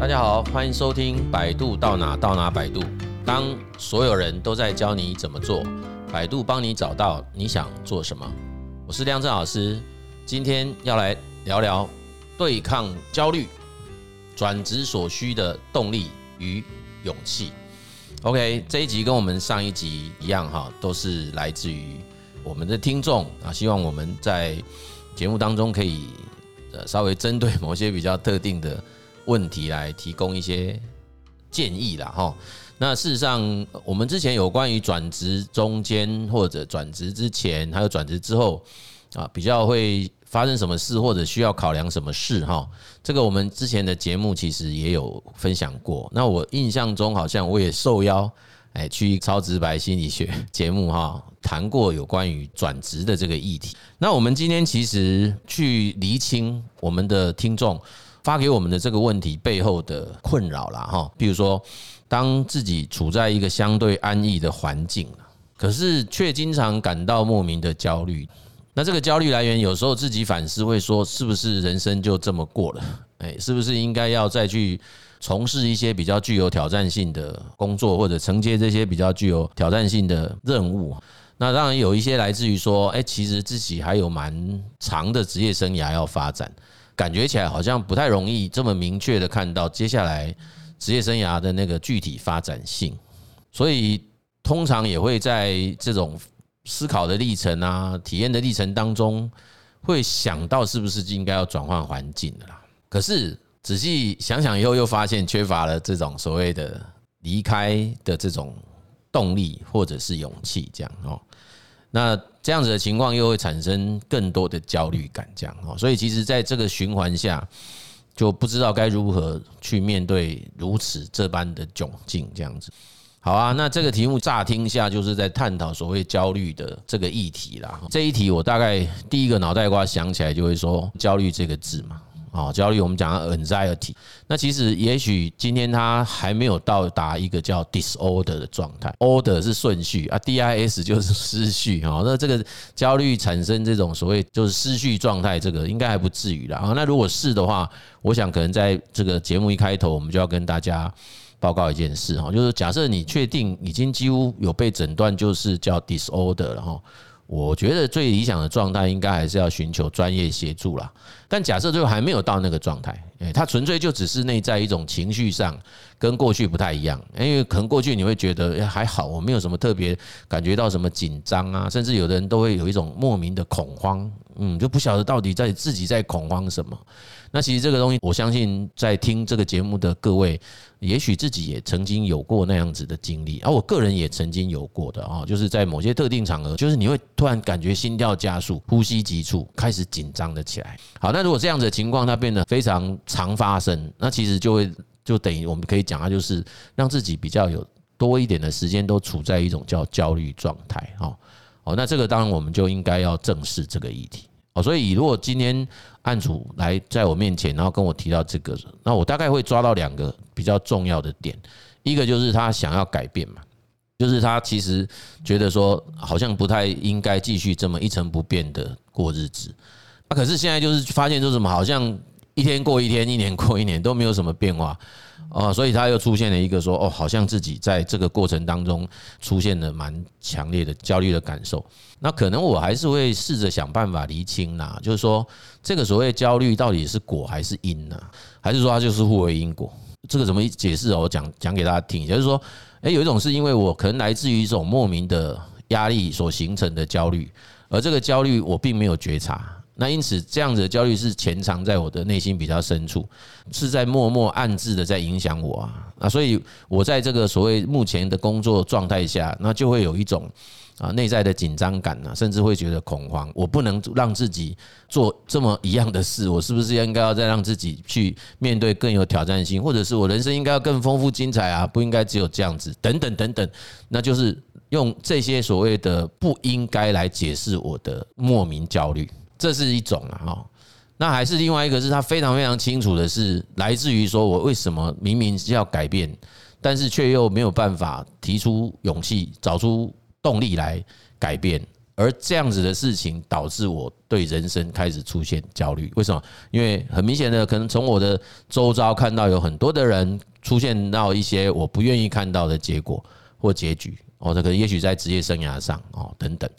大家好，欢迎收听百度到哪到哪百度。当所有人都在教你怎么做，百度帮你找到你想做什么。我是亮正老师，今天要来聊聊对抗焦虑、转职所需的动力与勇气。OK，这一集跟我们上一集一样哈，都是来自于我们的听众啊，希望我们在节目当中可以呃稍微针对某些比较特定的。问题来提供一些建议啦哈。那事实上，我们之前有关于转职中间或者转职之前，还有转职之后啊，比较会发生什么事，或者需要考量什么事哈。这个我们之前的节目其实也有分享过。那我印象中好像我也受邀哎去超直白心理学节目哈，谈过有关于转职的这个议题。那我们今天其实去厘清我们的听众。发给我们的这个问题背后的困扰啦，哈，比如说，当自己处在一个相对安逸的环境，可是却经常感到莫名的焦虑，那这个焦虑来源有时候自己反思会说，是不是人生就这么过了？哎，是不是应该要再去从事一些比较具有挑战性的工作，或者承接这些比较具有挑战性的任务？那当然有一些来自于说，哎，其实自己还有蛮长的职业生涯要发展。感觉起来好像不太容易这么明确的看到接下来职业生涯的那个具体发展性，所以通常也会在这种思考的历程啊、体验的历程当中，会想到是不是应该要转换环境的啦。可是仔细想想以后，又发现缺乏了这种所谓的离开的这种动力或者是勇气，这样哦。那这样子的情况又会产生更多的焦虑感，这样哦，所以其实在这个循环下，就不知道该如何去面对如此这般的窘境，这样子。好啊，那这个题目乍听下就是在探讨所谓焦虑的这个议题啦。这一题我大概第一个脑袋瓜想起来就会说焦虑这个字嘛。啊，焦虑我们讲到 anxiety，那其实也许今天他还没有到达一个叫 disorder 的状态，order 是顺序啊，dis 就是失序哈。那这个焦虑产生这种所谓就是失序状态，这个应该还不至于啦。啊。那如果是的话，我想可能在这个节目一开头，我们就要跟大家报告一件事哈，就是假设你确定已经几乎有被诊断就是叫 disorder 了哈。我觉得最理想的状态应该还是要寻求专业协助啦。但假设最后还没有到那个状态，诶，他纯粹就只是内在一种情绪上跟过去不太一样，因为可能过去你会觉得还好，我没有什么特别感觉到什么紧张啊，甚至有的人都会有一种莫名的恐慌，嗯，就不晓得到底在自己在恐慌什么。那其实这个东西，我相信在听这个节目的各位，也许自己也曾经有过那样子的经历，而我个人也曾经有过的啊，就是在某些特定场合，就是你会突然感觉心跳加速、呼吸急促、开始紧张的起来。好，那如果这样子的情况它变得非常常发生，那其实就会就等于我们可以讲，它就是让自己比较有多一点的时间都处在一种叫焦虑状态。好，好，那这个当然我们就应该要正视这个议题。哦，所以如果今天案主来在我面前，然后跟我提到这个，那我大概会抓到两个比较重要的点。一个就是他想要改变嘛，就是他其实觉得说好像不太应该继续这么一成不变的过日子。啊，可是现在就是发现说什么，好像一天过一天，一年过一年都没有什么变化。哦，所以他又出现了一个说，哦，好像自己在这个过程当中出现了蛮强烈的焦虑的感受。那可能我还是会试着想办法厘清呐，就是说这个所谓焦虑到底是果还是因呢？还是说它就是互为因果？这个怎么解释？我讲讲给大家听，就是说，诶，有一种是因为我可能来自于一种莫名的压力所形成的焦虑，而这个焦虑我并没有觉察。那因此，这样子的焦虑是潜藏在我的内心比较深处，是在默默暗自的在影响我啊。啊，所以我在这个所谓目前的工作状态下，那就会有一种啊内在的紧张感啊，甚至会觉得恐慌。我不能让自己做这么一样的事，我是不是应该要再让自己去面对更有挑战性，或者是我人生应该要更丰富精彩啊？不应该只有这样子，等等等等。那就是用这些所谓的不应该来解释我的莫名焦虑。这是一种啊，哈，那还是另外一个，是他非常非常清楚的是，来自于说我为什么明明是要改变，但是却又没有办法提出勇气，找出动力来改变，而这样子的事情导致我对人生开始出现焦虑。为什么？因为很明显的，可能从我的周遭看到有很多的人出现到一些我不愿意看到的结果或结局。哦，这个也许在职业生涯上哦等等，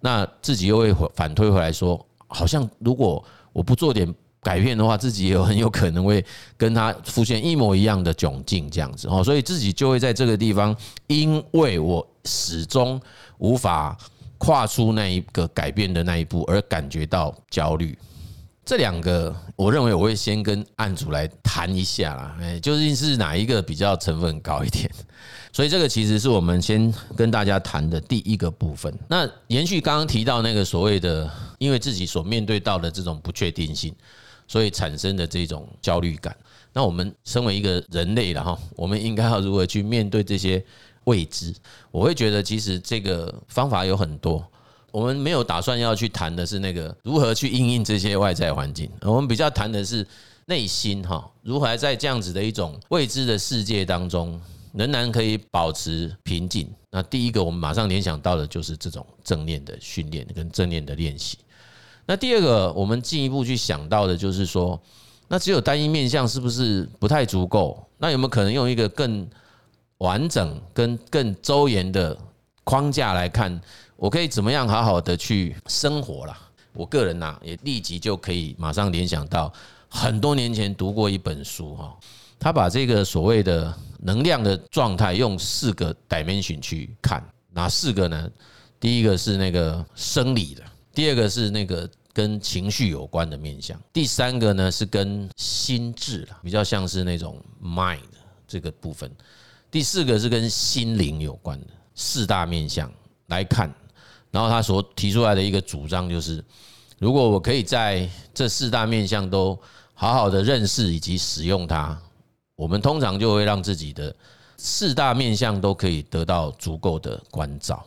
那自己又会反推回来说，好像如果我不做点改变的话，自己也很有可能会跟他出现一模一样的窘境这样子哦，所以自己就会在这个地方，因为我始终无法。跨出那一个改变的那一步，而感觉到焦虑。这两个，我认为我会先跟案主来谈一下啦。哎，究竟是哪一个比较成分高一点？所以这个其实是我们先跟大家谈的第一个部分。那延续刚刚提到那个所谓的，因为自己所面对到的这种不确定性，所以产生的这种焦虑感。那我们身为一个人类了哈，我们应该要如何去面对这些？未知，我会觉得其实这个方法有很多。我们没有打算要去谈的是那个如何去应应这些外在环境，我们比较谈的是内心哈，如何在这样子的一种未知的世界当中，仍然可以保持平静。那第一个，我们马上联想到的就是这种正念的训练跟正念的练习。那第二个，我们进一步去想到的就是说，那只有单一面向是不是不太足够？那有没有可能用一个更完整跟更周延的框架来看，我可以怎么样好好的去生活啦？我个人呐，也立即就可以马上联想到很多年前读过一本书哈，他把这个所谓的能量的状态用四个 dimension 去看，哪四个呢？第一个是那个生理的，第二个是那个跟情绪有关的面相，第三个呢是跟心智比较像是那种 mind 这个部分。第四个是跟心灵有关的四大面相来看，然后他所提出来的一个主张就是，如果我可以在这四大面向都好好的认识以及使用它，我们通常就会让自己的四大面向都可以得到足够的关照。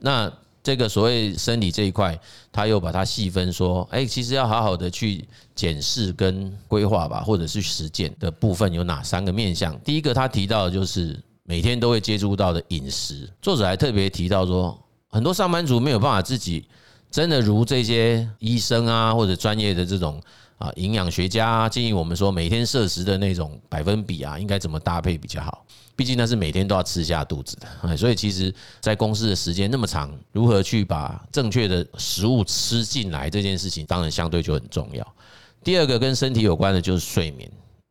那这个所谓生理这一块，他又把它细分说，哎，其实要好好的去检视跟规划吧，或者是实践的部分有哪三个面向？第一个他提到的就是。每天都会接触到的饮食，作者还特别提到说，很多上班族没有办法自己真的如这些医生啊或者专业的这种啊营养学家建议我们说，每天摄食的那种百分比啊，应该怎么搭配比较好？毕竟那是每天都要吃下肚子的，所以其实，在公司的时间那么长，如何去把正确的食物吃进来这件事情，当然相对就很重要。第二个跟身体有关的就是睡眠，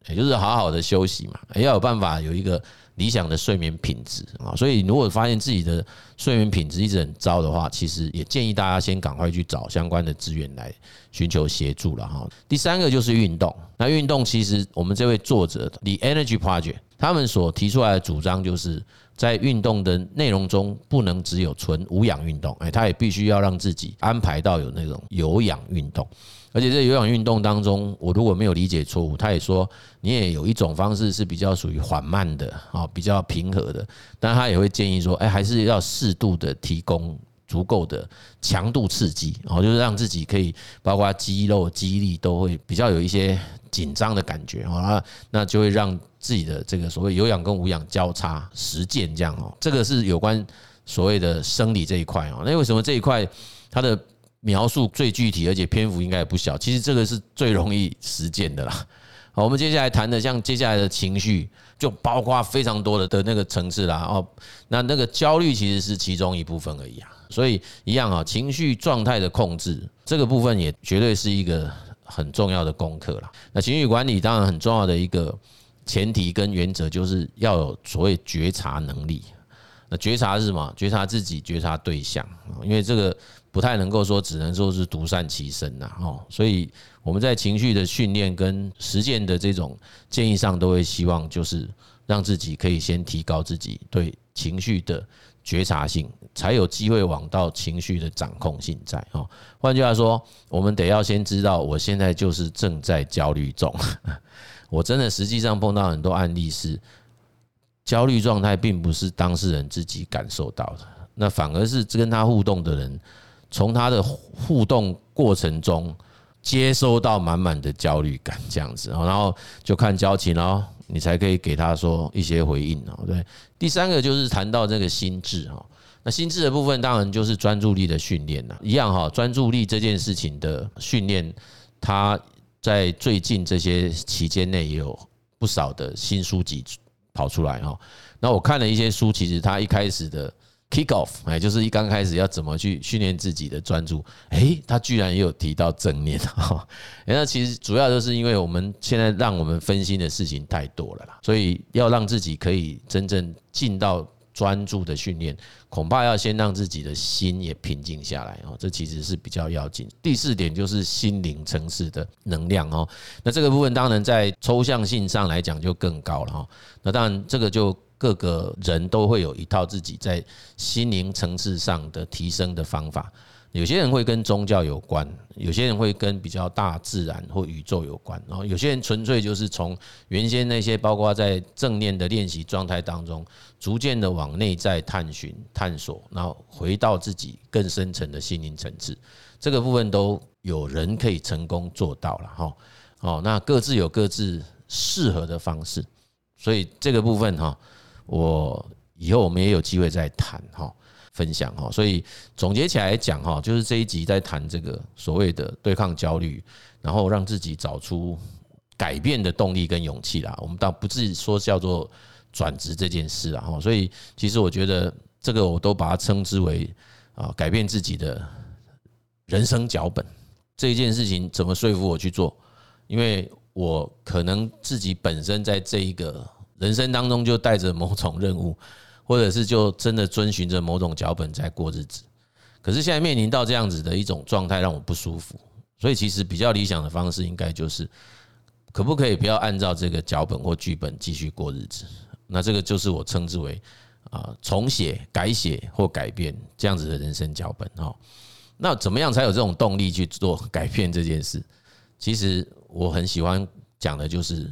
也就是好好的休息嘛，要有办法有一个。理想的睡眠品质啊，所以如果发现自己的睡眠品质一直很糟的话，其实也建议大家先赶快去找相关的资源来寻求协助了哈。第三个就是运动，那运动其实我们这位作者 The Energy Project 他们所提出来的主张就是在运动的内容中不能只有纯无氧运动，哎，他也必须要让自己安排到有那种有氧运动。而且在有氧运动当中，我如果没有理解错误，他也说你也有一种方式是比较属于缓慢的啊，比较平和的。但他也会建议说，哎，还是要适度的提供足够的强度刺激，哦，就是让自己可以包括肌肉肌力都会比较有一些紧张的感觉啊，那就会让自己的这个所谓有氧跟无氧交叉实践这样哦。这个是有关所谓的生理这一块哦。那为什么这一块它的？描述最具体，而且篇幅应该也不小。其实这个是最容易实践的啦。好，我们接下来谈的，像接下来的情绪，就包括非常多的的那个层次啦。哦，那那个焦虑其实是其中一部分而已啊。所以一样啊，情绪状态的控制这个部分也绝对是一个很重要的功课啦。那情绪管理当然很重要的一个前提跟原则，就是要有所谓觉察能力。那觉察是什么？觉察自己，觉察对象。因为这个。不太能够说，只能说是独善其身呐，哦，所以我们在情绪的训练跟实践的这种建议上，都会希望就是让自己可以先提高自己对情绪的觉察性，才有机会往到情绪的掌控性在哦。换句话说，我们得要先知道，我现在就是正在焦虑中。我真的实际上碰到很多案例是，焦虑状态并不是当事人自己感受到的，那反而是跟他互动的人。从他的互动过程中接收到满满的焦虑感，这样子，然后就看交情喽，你才可以给他说一些回应哦。对，第三个就是谈到这个心智哈，那心智的部分当然就是专注力的训练了，一样哈，专注力这件事情的训练，它在最近这些期间内也有不少的新书籍跑出来哈。那我看了一些书，其实它一开始的 kick off，哎，就是一刚开始要怎么去训练自己的专注，哎，他居然也有提到正念 哈。那其实主要就是因为我们现在让我们分心的事情太多了啦，所以要让自己可以真正进到。专注的训练，恐怕要先让自己的心也平静下来哦，这其实是比较要紧。第四点就是心灵层次的能量哦，那这个部分当然在抽象性上来讲就更高了哈。那当然这个就各个人都会有一套自己在心灵层次上的提升的方法。有些人会跟宗教有关，有些人会跟比较大自然或宇宙有关，然后有些人纯粹就是从原先那些包括在正念的练习状态当中，逐渐的往内在探寻、探索，然后回到自己更深层的心灵层次，这个部分都有人可以成功做到了哈。哦，那各自有各自适合的方式，所以这个部分哈，我以后我们也有机会再谈哈。分享哈，所以总结起来讲哈，就是这一集在谈这个所谓的对抗焦虑，然后让自己找出改变的动力跟勇气啦。我们倒不是说叫做转职这件事啊哈，所以其实我觉得这个我都把它称之为啊改变自己的人生脚本。这一件事情怎么说服我去做？因为我可能自己本身在这一个人生当中就带着某种任务。或者是就真的遵循着某种脚本在过日子，可是现在面临到这样子的一种状态，让我不舒服。所以其实比较理想的方式，应该就是可不可以不要按照这个脚本或剧本继续过日子？那这个就是我称之为啊重写、改写或改变这样子的人生脚本哦。那怎么样才有这种动力去做改变这件事？其实我很喜欢讲的就是。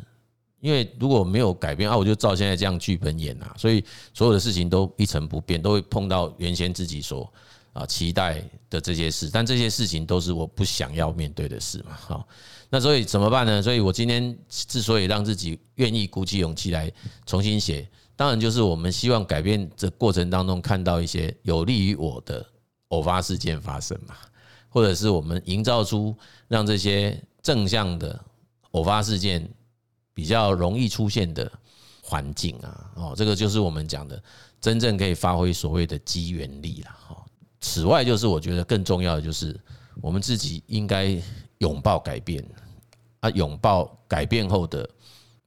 因为如果没有改变啊，我就照现在这样剧本演呐，所以所有的事情都一成不变，都会碰到原先自己所啊期待的这些事，但这些事情都是我不想要面对的事嘛。好，那所以怎么办呢？所以我今天之所以让自己愿意鼓起勇气来重新写，当然就是我们希望改变这过程当中看到一些有利于我的偶发事件发生嘛，或者是我们营造出让这些正向的偶发事件。比较容易出现的环境啊，哦，这个就是我们讲的真正可以发挥所谓的机缘力了。哈，此外，就是我觉得更重要的就是我们自己应该拥抱改变啊，拥抱改变后的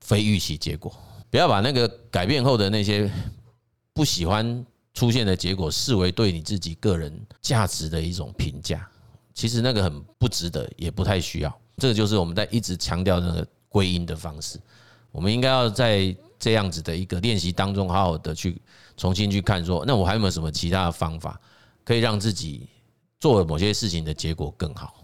非预期结果，不要把那个改变后的那些不喜欢出现的结果视为对你自己个人价值的一种评价。其实那个很不值得，也不太需要。这个就是我们在一直强调的那个。归因的方式，我们应该要在这样子的一个练习当中，好好的去重新去看，说，那我还有没有什么其他的方法，可以让自己做某些事情的结果更好？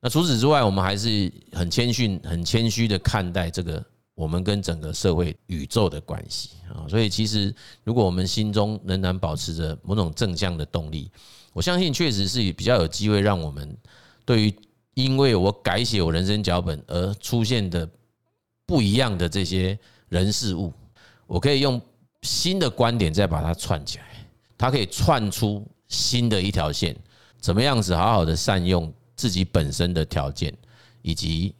那除此之外，我们还是很谦逊、很谦虚的看待这个我们跟整个社会、宇宙的关系啊。所以，其实如果我们心中仍然保持着某种正向的动力，我相信确实是比较有机会让我们对于。因为我改写我人生脚本而出现的不一样的这些人事物，我可以用新的观点再把它串起来，它可以串出新的一条线。怎么样子好好的善用自己本身的条件，以及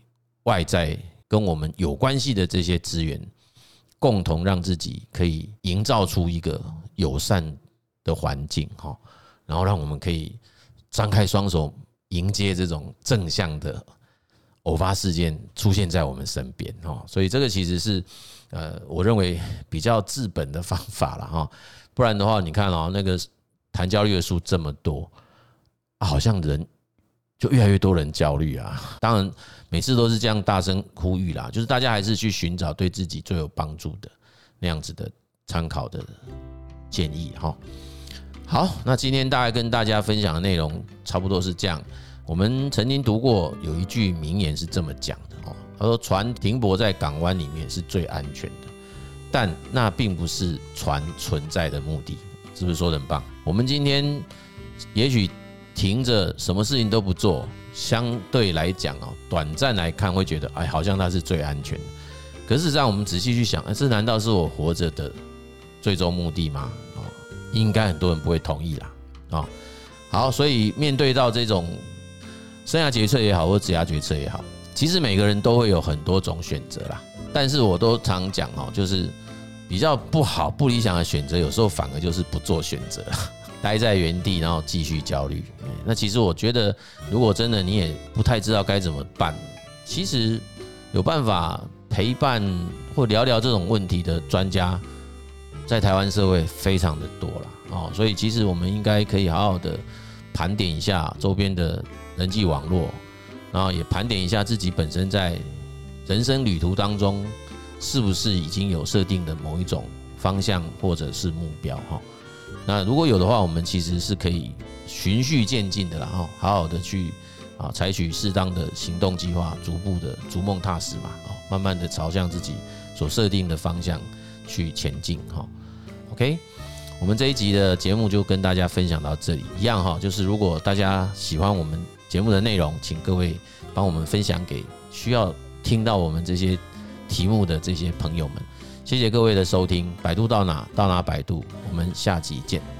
外在跟我们有关系的这些资源，共同让自己可以营造出一个友善的环境，哈，然后让我们可以张开双手。迎接这种正向的偶发事件出现在我们身边哈，所以这个其实是呃，我认为比较治本的方法了哈。不然的话，你看哦，那个谈焦虑的书这么多，好像人就越来越多人焦虑啊。当然，每次都是这样大声呼吁啦，就是大家还是去寻找对自己最有帮助的那样子的参考的建议哈。好，那今天大概跟大家分享的内容差不多是这样。我们曾经读过有一句名言是这么讲的哦，他说：“船停泊在港湾里面是最安全的，但那并不是船存在的目的。”是不是说得很棒？我们今天也许停着，什么事情都不做，相对来讲哦，短暂来看会觉得哎，好像它是最安全的。可是事实上，我们仔细去想，这难道是我活着的最终目的吗？应该很多人不会同意啦。啊，好，所以面对到这种生涯决策也好，或职涯决策也好，其实每个人都会有很多种选择啦。但是我都常讲哦，就是比较不好、不理想的选择，有时候反而就是不做选择，待在原地，然后继续焦虑。那其实我觉得，如果真的你也不太知道该怎么办，其实有办法陪伴或聊聊这种问题的专家，在台湾社会非常的多了哦。所以其实我们应该可以好好的盘点一下周边的人际网络，然后也盘点一下自己本身在。人生旅途当中，是不是已经有设定的某一种方向或者是目标哈？那如果有的话，我们其实是可以循序渐进的，然后好好的去啊，采取适当的行动计划，逐步的逐梦踏实嘛，哦，慢慢的朝向自己所设定的方向去前进哈。OK，我们这一集的节目就跟大家分享到这里一样哈，就是如果大家喜欢我们节目的内容，请各位帮我们分享给需要。听到我们这些题目的这些朋友们，谢谢各位的收听。百度到哪到哪百度，我们下集见。